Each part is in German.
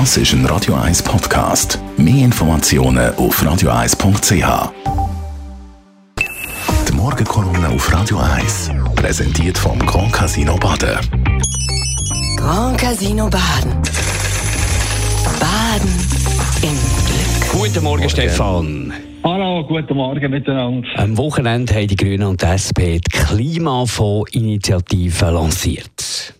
Das ist ein Radio 1 Podcast. Mehr Informationen auf radio1.ch. Die Morgenkolumne auf Radio 1 präsentiert vom Grand Casino Baden. Grand Casino Baden. Baden im Glück. Guten Morgen, Stefan. Hallo, guten Morgen miteinander. Am Wochenende haben die Grünen und die SP die Klimafonds-Initiative lanciert.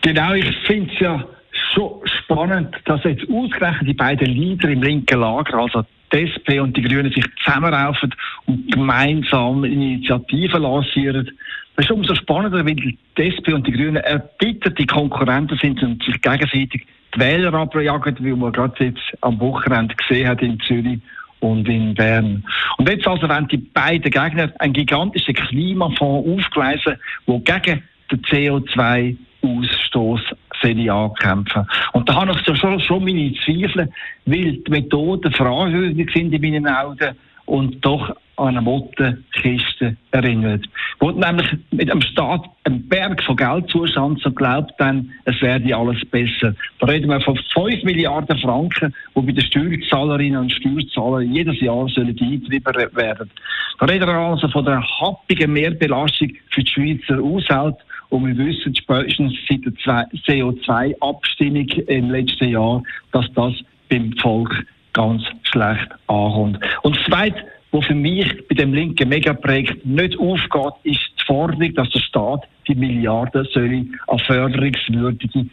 Genau, ich finde es ja schon spannend, dass jetzt ausgerechnet die beiden Leader im linken Lager, also die SP und die Grünen, sich zusammenraufen und gemeinsam Initiativen lancieren. Das ist umso spannender, weil die SP und die Grünen erbitterte Konkurrenten sind und sich gegenseitig die Wähler abjagen, wie man gerade jetzt am Wochenende gesehen hat in Zürich und in Bern. Und jetzt also wenn die beiden Gegner einen gigantischen Klimafonds aufgleisen, der gegen den CO2-Ausstoß ankämpfen Und da habe ich schon, schon meine Zweifel, weil die Methoden fragwürdig sind in meinen Augen und doch an eine Mottenkiste erinnert. Wo nämlich mit einem Staat einen Berg von Geld zustand, so glaubt dann, es werde alles besser. Da reden wir von 5 Milliarden Franken, die bei den Steuerzahlerinnen und Steuerzahlern jedes Jahr sollen eingetrieben werden. Da reden wir also von der happigen Mehrbelastung für die Schweizer Haushalte und wir wissen spätestens seit der CO2-Abstimmung im letzten Jahr, dass das beim Volk ganz schlecht ankommt. Und das Zweite, was für mich bei dem linken Megaprojekt nicht aufgeht, ist die Forderung, dass der Staat die Milliarden soll an förderungswürdige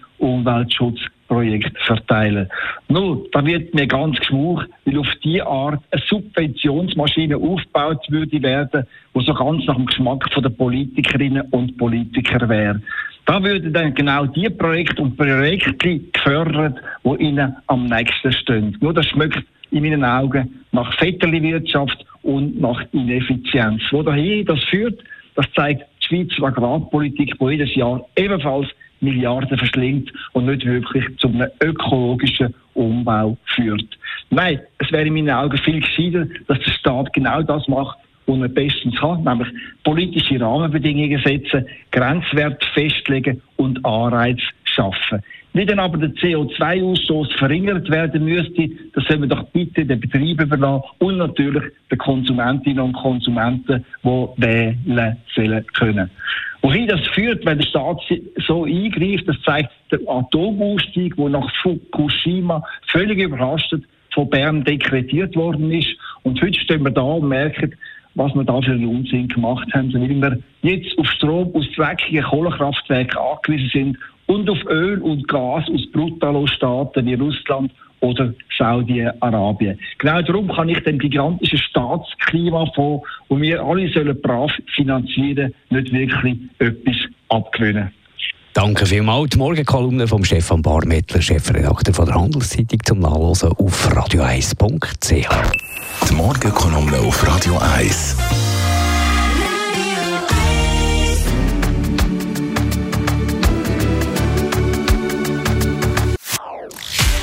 Umweltschutzprojekte verteilen. Nur, da wird mir ganz geschmuch, weil auf diese Art eine Subventionsmaschine aufgebaut würde werden, die so ganz nach dem Geschmack der Politikerinnen und Politiker wäre. Da würden dann genau die Projekte und Projekte gefördert, die ihnen am nächsten stehen. Nur das schmeckt in meinen Augen nach Vetterli-Wirtschaft und nach Ineffizienz. Wo dahin das führt, das zeigt die Schweizer Agrarpolitik, die jedes Jahr ebenfalls Milliarden verschlingt und nicht wirklich zu einem ökologischen Umbau führt. Nein, es wäre in meinen Augen viel gescheiter, dass der Staat genau das macht, was er bestens kann, nämlich politische Rahmenbedingungen setzen, Grenzwerte festlegen und Anreize schaffen. Wie dann aber der CO2-Ausstoß verringert werden müsste, das sollen wir doch bitte den Betrieben überlassen und natürlich den Konsumentinnen und Konsumenten, die wählen sollen können. Wohin das führt, wenn der Staat so eingreift, das zeigt der Atomausstieg, der nach Fukushima völlig überrascht von Bern dekretiert worden ist. Und heute stehen wir da und merken, was wir da für einen Unsinn gemacht haben, weil wir jetzt auf Strom aus dreckigen Kohlekraftwerken angewiesen sind und auf Öl und Gas aus Brutalo-Staaten wie Russland oder Saudi-Arabien. Genau darum kann ich den gigantischen Staatsklimafonds, wo wir alle sollen brav finanzieren, nicht wirklich etwas abgewinnen. Danke vielmals. Die Morgenkolumne von Stefan Barmettler, Chefredakteur von der Handelszeitung, zum Nachlesen auf radio1.ch. Die Morgenkolumne auf Radio 1.